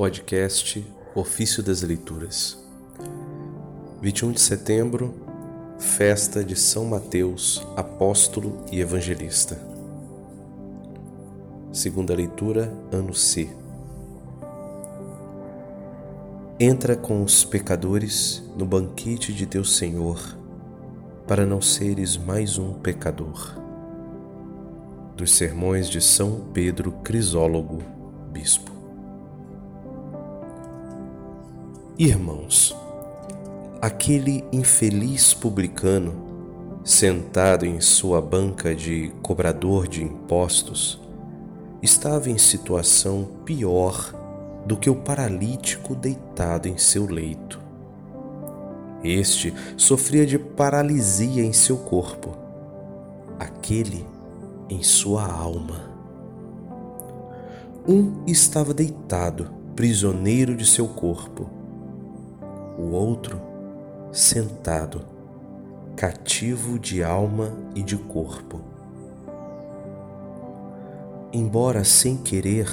podcast Ofício das Leituras. 21 de setembro, festa de São Mateus, apóstolo e evangelista. Segunda leitura, ano C. Entra com os pecadores no banquete de teu Senhor, para não seres mais um pecador. Dos sermões de São Pedro Crisólogo, bispo. Irmãos, aquele infeliz publicano, sentado em sua banca de cobrador de impostos, estava em situação pior do que o paralítico deitado em seu leito. Este sofria de paralisia em seu corpo, aquele em sua alma. Um estava deitado, prisioneiro de seu corpo o outro sentado, cativo de alma e de corpo. Embora sem querer,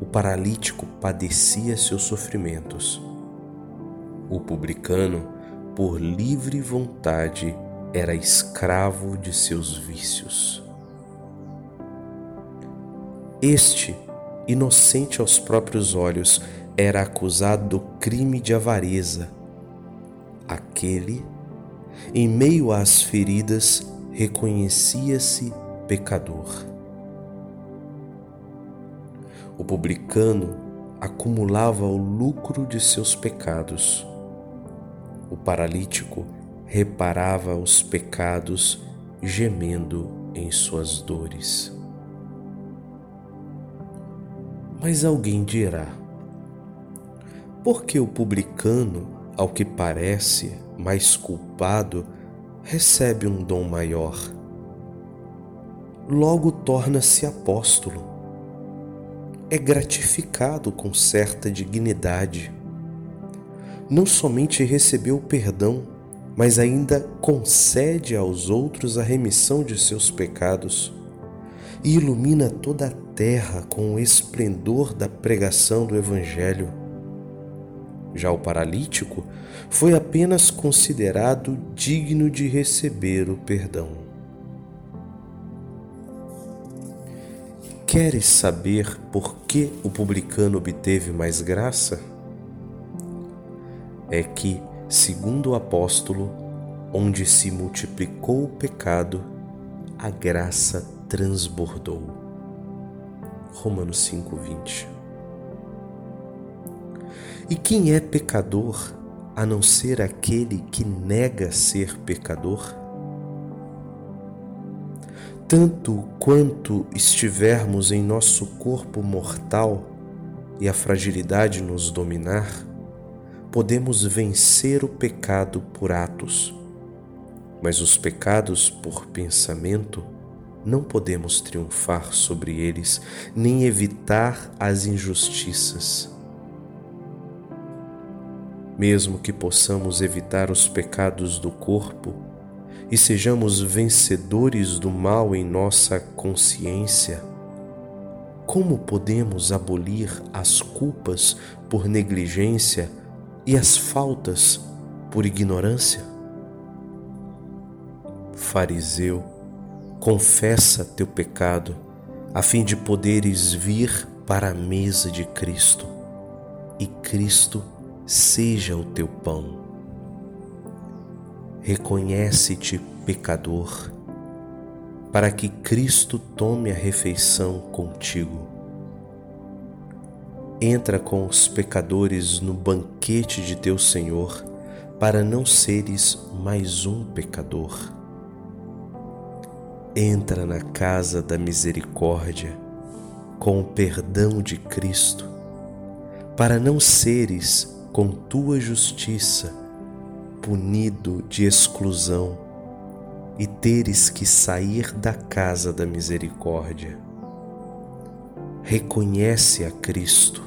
o paralítico padecia seus sofrimentos. O publicano, por livre vontade, era escravo de seus vícios. Este, inocente aos próprios olhos, era acusado do crime de avareza. Aquele, em meio às feridas, reconhecia-se pecador. O publicano acumulava o lucro de seus pecados. O paralítico reparava os pecados, gemendo em suas dores. Mas alguém dirá: porque o publicano, ao que parece mais culpado, recebe um dom maior. Logo torna-se apóstolo. É gratificado com certa dignidade. Não somente recebeu o perdão, mas ainda concede aos outros a remissão de seus pecados e ilumina toda a terra com o esplendor da pregação do Evangelho já o paralítico foi apenas considerado digno de receber o perdão. Queres saber por que o publicano obteve mais graça? É que, segundo o apóstolo, onde se multiplicou o pecado, a graça transbordou. Romanos 5:20 e quem é pecador a não ser aquele que nega ser pecador? Tanto quanto estivermos em nosso corpo mortal e a fragilidade nos dominar, podemos vencer o pecado por atos, mas os pecados por pensamento não podemos triunfar sobre eles nem evitar as injustiças mesmo que possamos evitar os pecados do corpo e sejamos vencedores do mal em nossa consciência, como podemos abolir as culpas por negligência e as faltas por ignorância? Fariseu, confessa teu pecado, a fim de poderes vir para a mesa de Cristo e Cristo seja o teu pão. Reconhece-te pecador, para que Cristo tome a refeição contigo. Entra com os pecadores no banquete de teu Senhor, para não seres mais um pecador. Entra na casa da misericórdia, com o perdão de Cristo, para não seres com tua justiça, punido de exclusão, e teres que sair da casa da misericórdia. Reconhece a Cristo,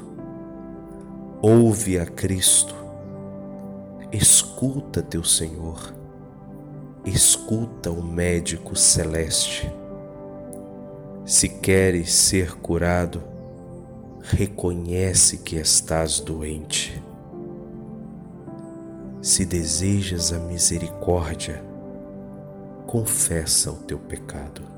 ouve a Cristo, escuta teu Senhor, escuta o médico celeste. Se queres ser curado, reconhece que estás doente. Se desejas a misericórdia, confessa o teu pecado.